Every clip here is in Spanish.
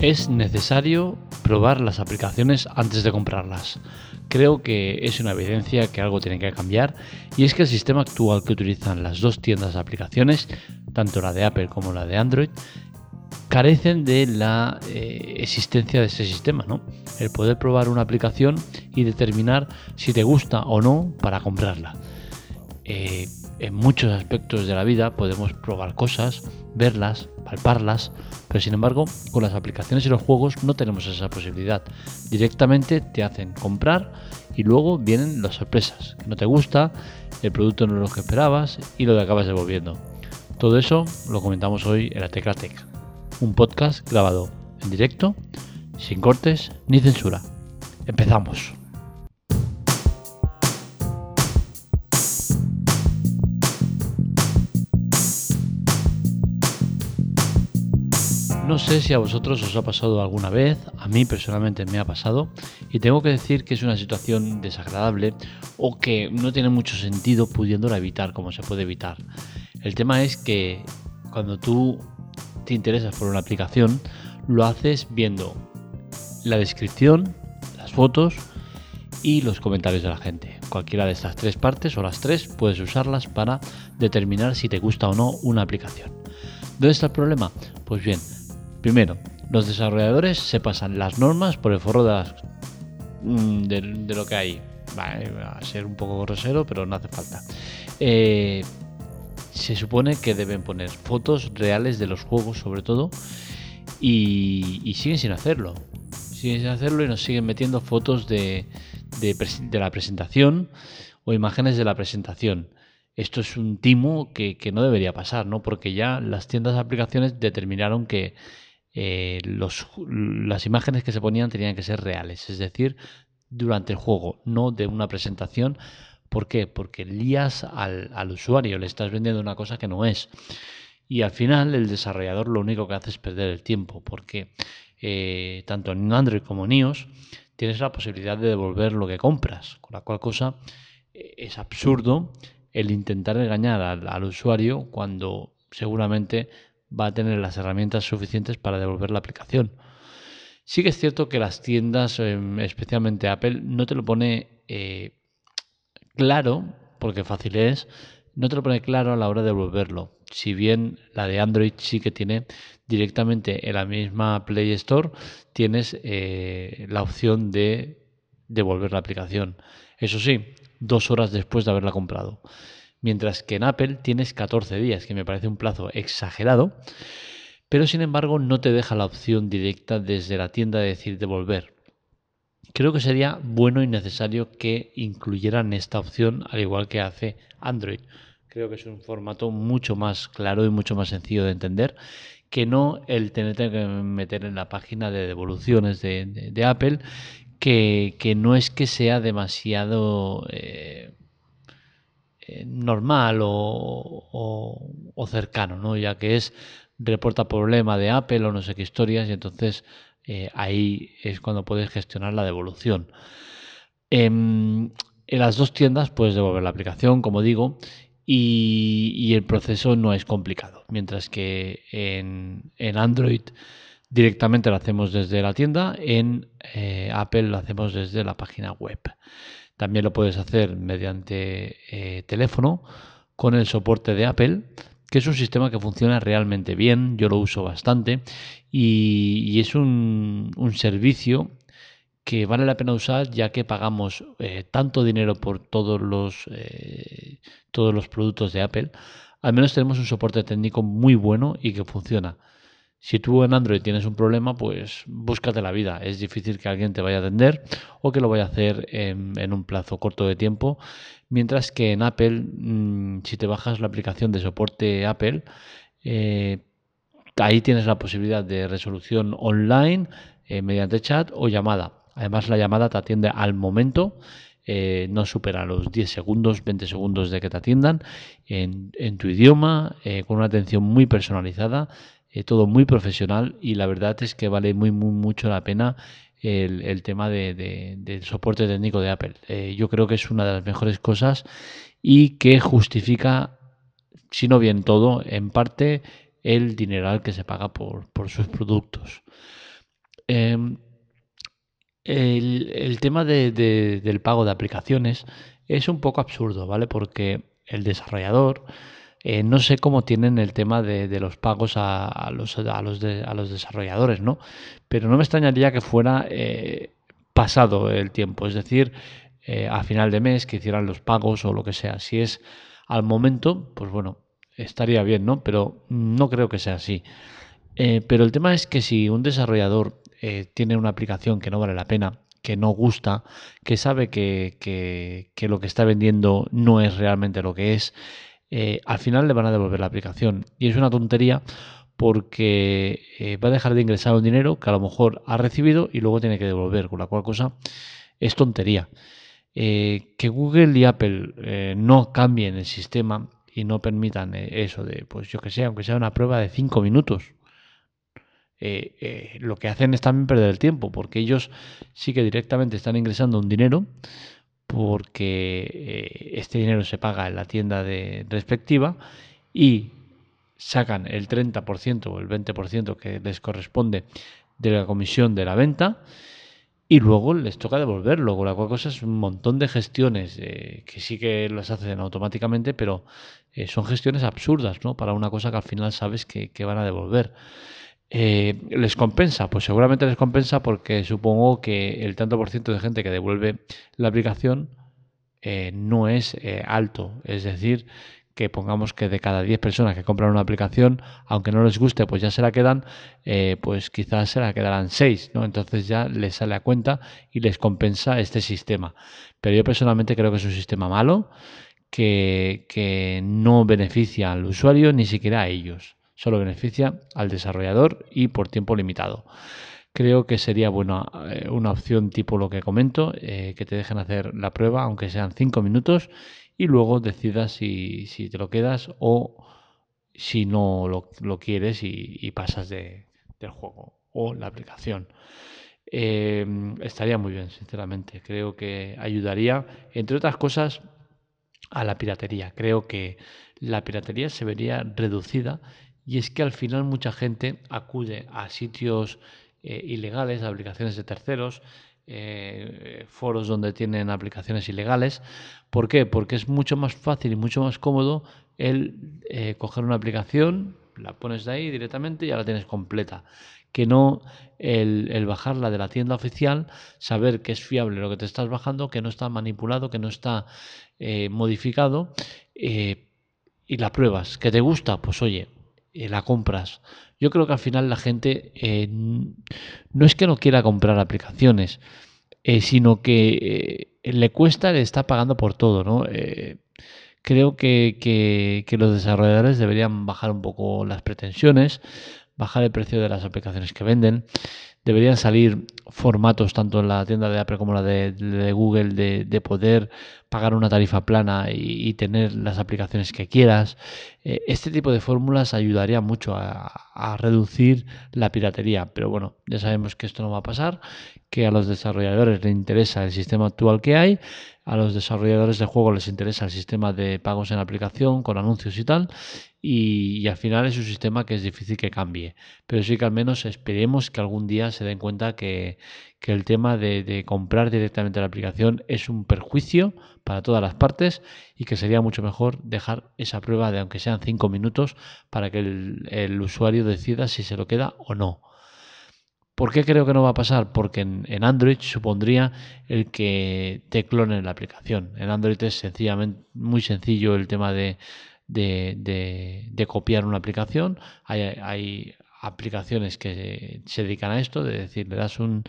Es necesario probar las aplicaciones antes de comprarlas. Creo que es una evidencia que algo tiene que cambiar y es que el sistema actual que utilizan las dos tiendas de aplicaciones, tanto la de Apple como la de Android, carecen de la eh, existencia de ese sistema, ¿no? El poder probar una aplicación y determinar si te gusta o no para comprarla. Eh, en muchos aspectos de la vida podemos probar cosas, verlas, palparlas, pero sin embargo con las aplicaciones y los juegos no tenemos esa posibilidad. Directamente te hacen comprar y luego vienen las sorpresas. Que no te gusta, el producto no es lo que esperabas y lo que acabas devolviendo. Todo eso lo comentamos hoy en la Tecla Tech, un podcast grabado en directo, sin cortes ni censura. Empezamos. No sé si a vosotros os ha pasado alguna vez, a mí personalmente me ha pasado y tengo que decir que es una situación desagradable o que no tiene mucho sentido pudiéndola evitar como se puede evitar. El tema es que cuando tú te interesas por una aplicación, lo haces viendo la descripción, las fotos y los comentarios de la gente. Cualquiera de estas tres partes o las tres puedes usarlas para determinar si te gusta o no una aplicación. ¿Dónde está el problema? Pues bien, Primero, los desarrolladores se pasan las normas por el forro de, mm, lo que hay. Va a ser un poco grosero, pero no hace falta. Eh, se supone que deben poner fotos reales de los juegos, sobre todo, y, siguen sin hacerlo. Siguen sin hacerlo y nos siguen metiendo fotos de, de, la presentación o imágenes de la presentación. Esto es un timo que, que, no debería pasar, ¿no? Porque ya las tiendas de aplicaciones determinaron que eh, las imágenes que se ponían tenían que ser reales, es decir, durante el juego, no de una presentación. ¿Por qué? Porque lías al, al usuario, le estás vendiendo una cosa que no es. Y al final el desarrollador lo único que hace es perder el tiempo, porque eh, tanto en Android como en iOS tienes la posibilidad de devolver lo que compras, con la cual cosa eh, es absurdo el intentar engañar al, al usuario cuando seguramente va a tener las herramientas suficientes para devolver la aplicación. Sí que es cierto que las tiendas, em, especialmente Apple, no te lo pone eh, claro, porque fácil es, no te lo pone claro a la hora de devolverlo. Si bien la de Android sí que tiene directamente en la misma Play Store, tienes eh, la opción de devolver la aplicación. Eso sí, dos horas después de haberla comprado mientras que en Apple tienes 14 días, que me parece un plazo exagerado, pero sin embargo no te deja la opción directa desde la tienda de decir devolver. Creo que sería bueno y necesario que incluyeran esta opción al igual que hace Android. Creo que es un formato mucho más claro y mucho más sencillo de entender que no el tener que meter en la página de devoluciones de, Apple, que, no es que sea demasiado... Eh, normal o, cercano, ¿no? ya que es reporta problema de Apple o no sé qué historias y entonces eh, ahí es cuando puedes gestionar la devolución. En, las dos tiendas puedes devolver la aplicación, como digo, y, el proceso no es complicado, mientras que en, Android directamente lo hacemos desde la tienda, en eh, Apple lo hacemos desde la página web. También lo puedes hacer mediante eh, teléfono con el soporte de Apple, que es un sistema que funciona realmente bien, yo lo uso bastante y, es un, servicio que vale la pena usar ya que pagamos eh, tanto dinero por todos los, eh, todos los productos de Apple, al menos tenemos un soporte técnico muy bueno y que funciona. Si tú en Android tienes un problema, pues búscate la vida. Es difícil que alguien te vaya a atender o que lo vaya a hacer en, un plazo corto de tiempo. Mientras que en Apple, mm, si te bajas la aplicación de soporte Apple, eh, ahí tienes la posibilidad de resolución online eh, mediante chat o llamada. Además, la llamada te atiende al momento. Eh, no supera los 10 segundos, 20 segundos de que te atiendan en, en tu idioma, con una atención muy personalizada eh, todo muy profesional y la verdad es que vale muy, muy mucho la pena el, tema de, del soporte técnico de Apple. Eh, yo creo que es una de las mejores cosas y que justifica, si no bien todo, en parte el dineral que se paga por, sus productos. em, el, tema del pago de aplicaciones es un poco absurdo, ¿vale? Porque el desarrollador, eh, no sé cómo tienen el tema de, los pagos a, los, a, los a los desarrolladores, ¿no? Pero no me extrañaría que fuera eh, pasado el tiempo, es decir, eh, a final de mes que hicieran los pagos o lo que sea. Si es al momento, pues bueno, estaría bien, ¿no? Pero no creo que sea así. pero el tema es que si un desarrollador tiene una aplicación que no vale la pena, que no gusta, que sabe que, que, lo que está vendiendo no es realmente lo que es, eh, al final le van a devolver la aplicación. Y es una tontería porque eh, va a dejar de ingresar un dinero que a lo mejor ha recibido y luego tiene que devolver, con la cual cosa es tontería. Eh, que Google y Apple no cambien el sistema y no permitan eso de, pues yo que sé, aunque sea una prueba de 5 minutos, eh, eh, lo que hacen es también perder el tiempo, porque ellos sí que directamente están ingresando un dinero, porque eh, este dinero se paga en la tienda de respectiva y sacan el 30% o el 20% que les corresponde de la comisión de la venta y luego les toca devolverlo, con la cual cosa es un montón de gestiones que sí que las hacen automáticamente, pero son gestiones absurdas, ¿no? Para una cosa que al final sabes que van a devolver. Eh, ¿Les compensa? Pues seguramente les compensa porque supongo que el tanto por ciento de gente que devuelve la aplicación eh, no es eh, alto. Es decir, que pongamos que de cada 10 personas que compran una aplicación, aunque no les guste, pues ya se la quedan, pues quizás se la quedarán 6, ¿no? Entonces ya les sale a cuenta y les compensa este sistema. Pero yo personalmente creo que es un sistema malo que no beneficia al usuario ni siquiera a ellos solo beneficia al desarrollador y por tiempo limitado. Creo que sería buena eh, una opción tipo lo que comento, eh, que te dejen hacer la prueba, aunque sean 5 minutos, y luego decidas si, te lo quedas o si no lo, quieres y, pasas del juego o la aplicación. Eh, estaría muy bien, sinceramente. Creo que ayudaría, entre otras cosas, a la piratería. Creo que la piratería se vería reducida y es que al final mucha gente acude a sitios eh, ilegales, a aplicaciones de terceros, eh, foros donde tienen aplicaciones ilegales. ¿Por qué? Porque es mucho más fácil y mucho más cómodo el eh, coger una aplicación, la pones de ahí directamente y ya la tienes completa. Que no el, bajarla de la tienda oficial, saber que es fiable lo que te estás bajando, que no está manipulado, que no está modificado y la pruebas. ¿Que te gusta? Pues oye, eh, la compras. Yo creo que al final la gente eh, no es que no quiera comprar aplicaciones, eh, sino que le cuesta, le está pagando por todo, ¿no? creo que, que, los desarrolladores deberían bajar un poco las pretensiones, bajar el precio de las aplicaciones que venden. Deberían salir formatos tanto en la tienda de Apple como la de, Google de, poder pagar una tarifa plana y, tener las aplicaciones que quieras. Eh, este tipo de fórmulas ayudaría mucho a, reducir la piratería. Pero bueno, ya sabemos que esto no va a pasar, que a los desarrolladores les interesa el sistema actual que hay, a los desarrolladores de juego les interesa el sistema de pagos en aplicación con anuncios y tal y, al final es un sistema que es difícil que cambie. Pero sí que al menos esperemos que algún día se den cuenta que, el tema de, comprar directamente la aplicación es un perjuicio para todas las partes y que sería mucho mejor dejar esa prueba de aunque sean cinco minutos para que el, usuario decida si se lo queda o no. ¿Por qué creo que no va a pasar? Porque en, Android supondría el que te clonen la aplicación. En Android es sencillamente muy sencillo el tema de, de, copiar una aplicación. Hay, aplicaciones que se dedican a esto, de decir, le das un,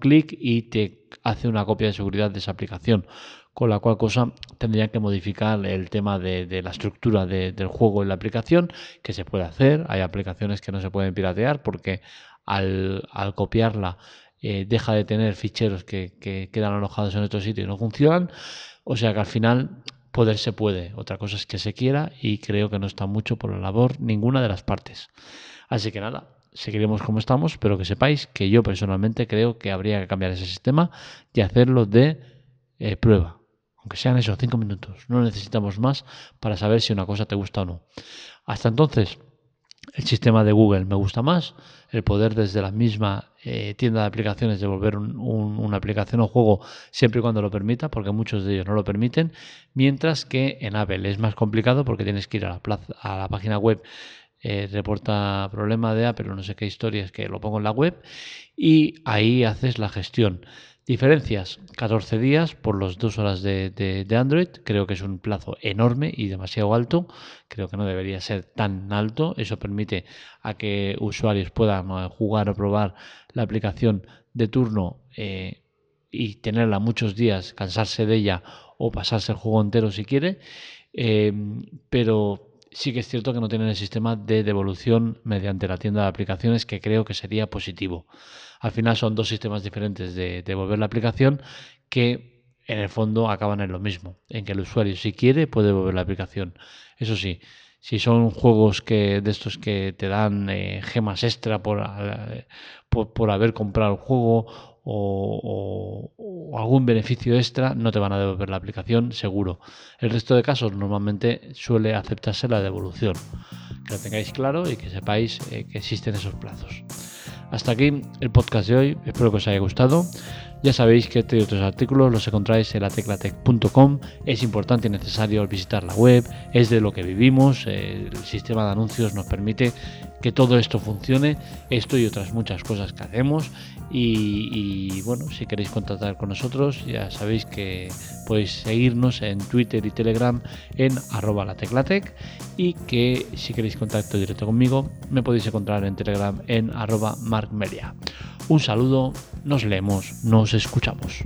clic y te hace una copia de seguridad de esa aplicación. Con la cual cosa tendrían que modificar el tema de, la estructura del juego en la aplicación, que se puede hacer. Hay aplicaciones que no se pueden piratear porque al, copiarla eh, deja de tener ficheros que, que, quedan alojados en otro sitio y no funcionan. O sea que al final Poder se puede, otra cosa es que se quiera y creo que no está mucho por la labor ninguna de las partes. Así que nada, seguiremos como estamos, pero que sepáis que yo personalmente creo que habría que cambiar ese sistema y hacerlo de eh, prueba. Aunque sean esos cinco minutos, no necesitamos más para saber si una cosa te gusta o no. Hasta entonces, El sistema de Google me gusta más, el poder desde la misma eh, tienda de aplicaciones devolver una aplicación o juego siempre y cuando lo permita, porque muchos de ellos no lo permiten, mientras que en Apple es más complicado porque tienes que ir a la, plaza, a la página web eh, reporta problema de Apple, no sé qué historia es que lo pongo en la web y ahí haces la gestión. Diferencias, 14 días por las dos horas de, Android. Creo que es un plazo enorme y demasiado alto. Creo que no debería ser tan alto. Eso permite a que usuarios puedan eh, jugar o probar la aplicación de turno eh, y tenerla muchos días, cansarse de ella o pasarse el juego entero si quiere. Eh, pero sí que es cierto que no tienen el sistema de devolución mediante la tienda de aplicaciones, que creo que sería positivo. Al final son dos sistemas diferentes de devolver la aplicación que en el fondo acaban en lo mismo, en que el usuario si quiere puede devolver la aplicación. Eso sí, si son juegos que de estos que te dan eh, gemas extra por, por, haber comprado el juego o, algún beneficio extra, no te van a devolver la aplicación, seguro. El resto de casos normalmente suele aceptarse la devolución. Que lo tengáis claro y que sepáis eh, que existen esos plazos. Hasta aquí el podcast de hoy, espero que os haya gustado. Ya sabéis que este y otros artículos los encontráis en la teclatec.com. Es importante y necesario visitar la web, es de lo que vivimos. El sistema de anuncios nos permite que todo esto funcione, esto y otras muchas cosas que hacemos. Y, bueno, si queréis contactar con nosotros, ya sabéis que podéis seguirnos en Twitter y Telegram en arroba la teclatec y que si queréis contacto directo conmigo, me podéis encontrar en Telegram en arroba markmedia. Un saludo, nos leemos, nos escuchamos.